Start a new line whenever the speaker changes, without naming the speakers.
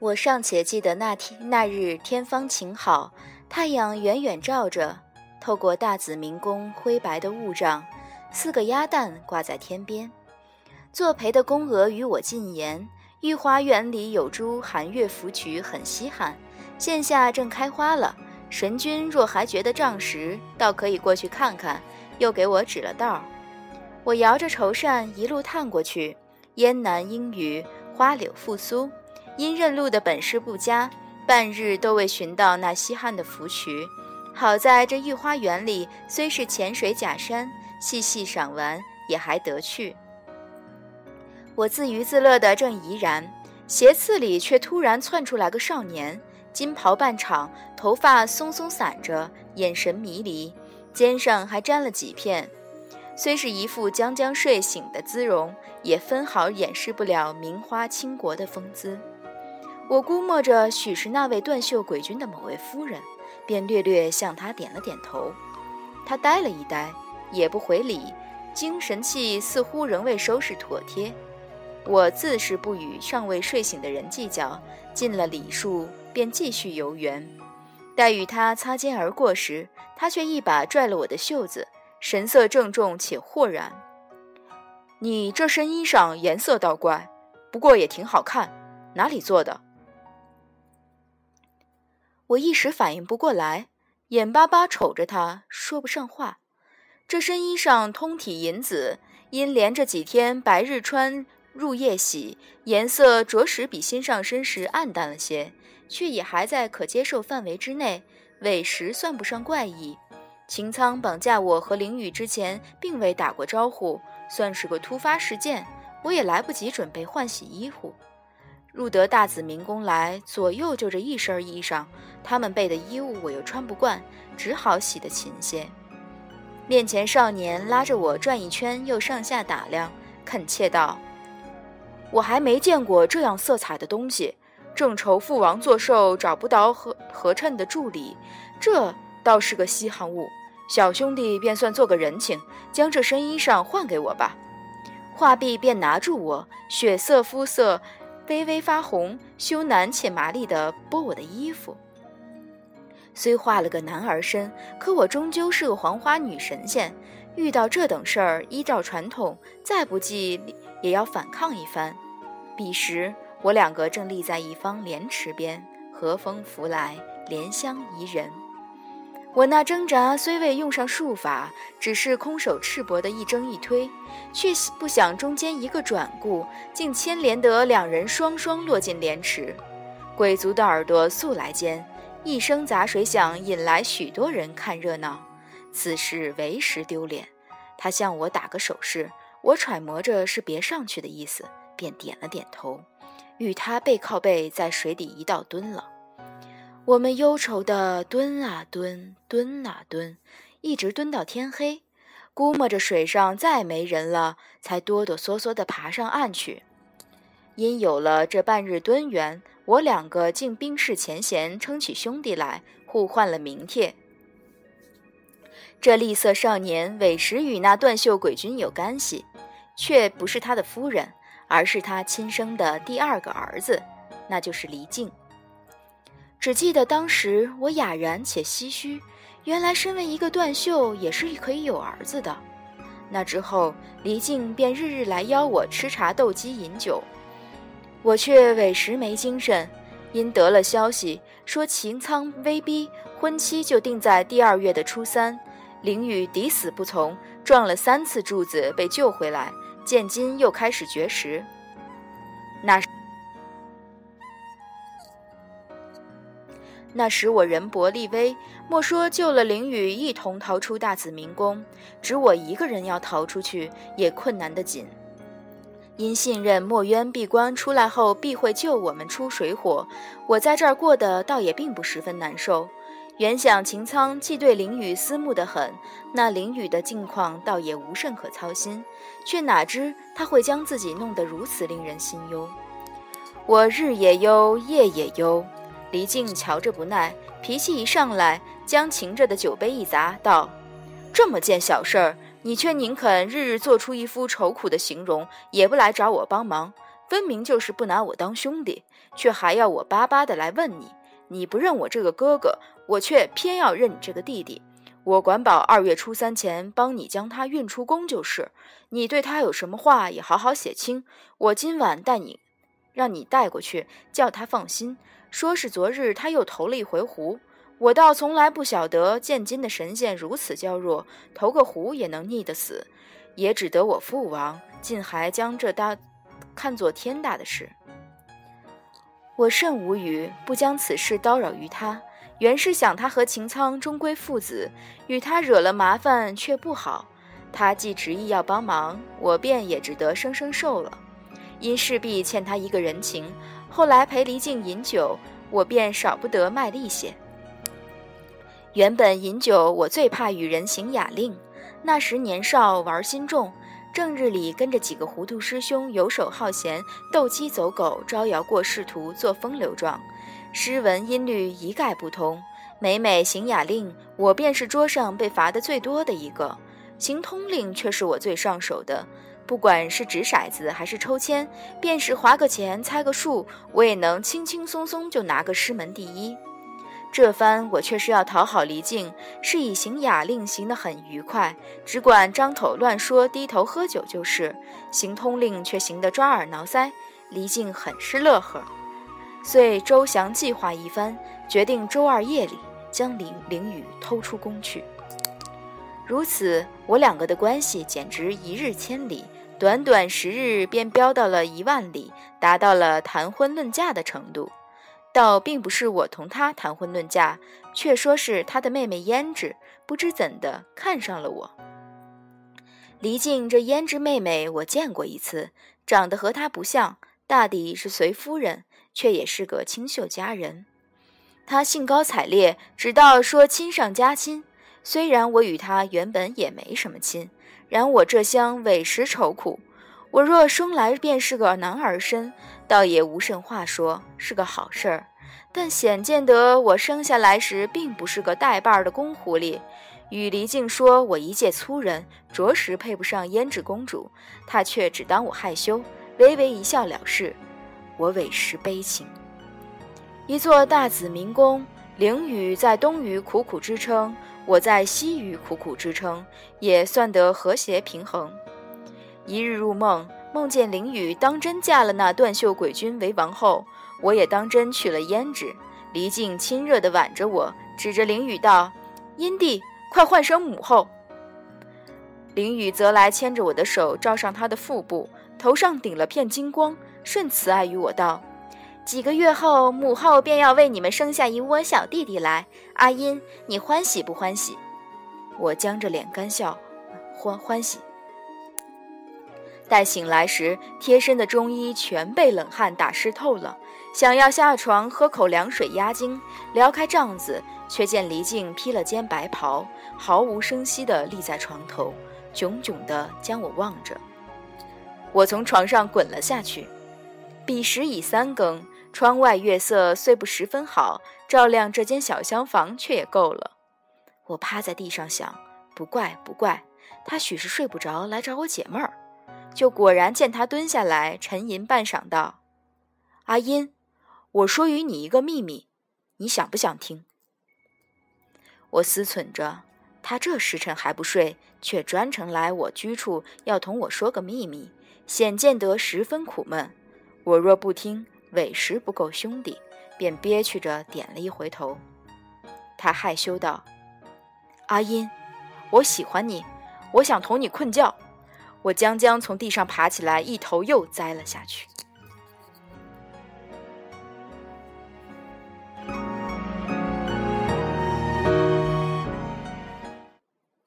我尚且记得那天那日天方晴好，太阳远远照着，透过大紫明宫灰白的雾障，四个鸭蛋挂在天边。作陪的宫娥与我进言，御花园里有株寒月芙蕖，很稀罕，现下正开花了。神君若还觉得障时，倒可以过去看看。又给我指了道儿。我摇着绸扇一路探过去，燕南阴雨，花柳复苏。因认路的本事不佳，半日都未寻到那稀罕的芙蕖。好在这御花园里虽是浅水假山，细细赏玩也还得去。我自娱自乐的正怡然，斜刺里却突然窜出来个少年，金袍半敞，头发松松散着，眼神迷离，肩上还沾了几片。虽是一副将将睡醒的姿容，也分毫掩饰不了名花倾国的风姿。我估摸着许是那位断袖鬼君的某位夫人，便略略向他点了点头。他呆了一呆，也不回礼，精神气似乎仍未收拾妥帖。我自是不与尚未睡醒的人计较，尽了礼数，便继续游园。待与他擦肩而过时，他却一把拽了我的袖子，神色郑重且豁然：“你这身衣裳颜色倒怪，不过也挺好看，哪里做的？”我一时反应不过来，眼巴巴瞅着他，说不上话。这身衣裳通体银紫，因连着几天白日穿，入夜洗，颜色着实比新上身时暗淡了些，却也还在可接受范围之内，委实算不上怪异。秦苍绑架我和凌雨之前，并未打过招呼，算是个突发事件，我也来不及准备换洗衣服。入得大紫明宫来，左右就这一身衣裳，他们备的衣物我又穿不惯，只好洗得勤些。面前少年拉着我转一圈，又上下打量，恳切道：“我还没见过这样色彩的东西，正愁父王作寿找不到合合衬的助理，这倒是个稀罕物。小兄弟便算做个人情，将这身衣裳换给我吧。”画壁，便拿住我，血色肤色。微微发红，羞赧且麻利地剥我的衣服。虽画了个男儿身，可我终究是个黄花女神仙，遇到这等事儿，依照传统，再不济也要反抗一番。彼时，我两个正立在一方莲池边，和风拂来，莲香宜人。我那挣扎虽未用上术法，只是空手赤膊的一挣一推，却不想中间一个转顾，竟牵连得两人双双落进莲池。鬼族的耳朵素来尖，一声砸水响，引来许多人看热闹。此事为时丢脸。他向我打个手势，我揣摩着是别上去的意思，便点了点头，与他背靠背在水底一道蹲了。我们忧愁地蹲啊蹲，蹲啊蹲，一直蹲到天黑，估摸着水上再没人了，才哆哆嗦嗦地爬上岸去。因有了这半日蹲园，我两个竟冰释前嫌，称起兄弟来，互换了名帖。这厉色少年委实与那断袖鬼君有干系，却不是他的夫人，而是他亲生的第二个儿子，那就是黎静。只记得当时我哑然且唏嘘，原来身为一个断袖也是可以有儿子的。那之后，黎静便日日来邀我吃茶斗鸡饮酒，我却委实没精神。因得了消息说秦苍威逼婚期就定在第二月的初三，凌雨抵死不从，撞了三次柱子被救回来，见今又开始绝食。那。那时我人薄力微，莫说救了凌雨一同逃出大紫明宫，只我一个人要逃出去也困难得紧。因信任墨渊闭关出来后必会救我们出水火，我在这儿过得倒也并不十分难受。原想秦苍既对凌雨思慕得很，那凌雨的境况倒也无甚可操心，却哪知他会将自己弄得如此令人心忧。我日也忧，夜也忧。黎静瞧着不耐，脾气一上来，将擎着的酒杯一砸，道：“这么件小事儿，你却宁肯日日做出一副愁苦的形容，也不来找我帮忙，分明就是不拿我当兄弟。却还要我巴巴的来问你。你不认我这个哥哥，我却偏要认你这个弟弟。我管保二月初三前帮你将他运出宫就是。你对他有什么话也好好写清，我今晚带你，让你带过去，叫他放心。说是昨日他又投了一回壶，我倒从来不晓得见今的神仙如此娇弱，投个壶也能溺得死，也只得我父王竟还将这大看作天大的事。我甚无语，不将此事叨扰于他。原是想他和秦苍终归父子，与他惹了麻烦却不好。他既执意要帮忙，我便也只得生生受了。因势必欠他一个人情，后来陪黎静饮酒，我便少不得卖力些。原本饮酒，我最怕与人行雅令。那时年少玩心重，正日里跟着几个糊涂师兄游手好闲，斗鸡走狗，招摇过市，图，做风流状。诗文音律一概不通，每每行雅令，我便是桌上被罚的最多的一个；行通令却是我最上手的。不管是掷骰子还是抽签，便是划个钱、猜个数，我也能轻轻松松就拿个师门第一。这番我却是要讨好黎静，是以行雅令行得很愉快，只管张口乱说，低头喝酒就是；行通令却行得抓耳挠腮，黎静很是乐呵。遂周详计划一番，决定周二夜里将林凌雨偷出宫去。如此，我两个的关系简直一日千里，短短十日便飙到了一万里，达到了谈婚论嫁的程度。倒并不是我同他谈婚论嫁，却说是他的妹妹胭脂不知怎的看上了我。离静这胭脂妹妹，我见过一次，长得和她不像，大抵是随夫人。却也是个清秀佳人，她兴高采烈，直到说亲上加亲。虽然我与她原本也没什么亲，然我这厢委实愁苦。我若生来便是个男儿身，倒也无甚话说，是个好事儿。但显见得我生下来时并不是个带把儿的公狐狸。与黎静说我一介粗人，着实配不上胭脂公主，她却只当我害羞，微微一笑了事。我委实悲情。一座大紫明宫，凌雨在东隅苦苦支撑，我在西隅苦苦支撑，也算得和谐平衡。一日入梦，梦见凌雨当真嫁了那断袖鬼君为王后，我也当真娶了胭脂。离镜亲热地挽着我，指着凌雨道：“阴帝，快唤声母后。”凌雨则来牵着我的手，罩上他的腹部，头上顶了片金光。顺慈爱与我道：“几个月后，母后便要为你们生下一窝小弟弟来。阿音，你欢喜不欢喜？”我僵着脸干笑：“欢欢喜。”待醒来时，贴身的中衣全被冷汗打湿透了，想要下床喝口凉水压惊，撩开帐子，却见黎静披了件白袍，毫无声息地立在床头，炯炯地将我望着。我从床上滚了下去。彼时已三更，窗外月色虽不十分好，照亮这间小厢房却也够了。我趴在地上想，不怪不怪，他许是睡不着来找我解闷儿。就果然见他蹲下来，沉吟半晌道：“阿音，我说与你一个秘密，你想不想听？”我思忖着，他这时辰还不睡，却专程来我居处要同我说个秘密，显见得十分苦闷。我若不听，委实不够兄弟，便憋屈着点了一回头。他害羞道：“阿音，我喜欢你，我想同你困觉。”我将将从地上爬起来，一头又栽了下去。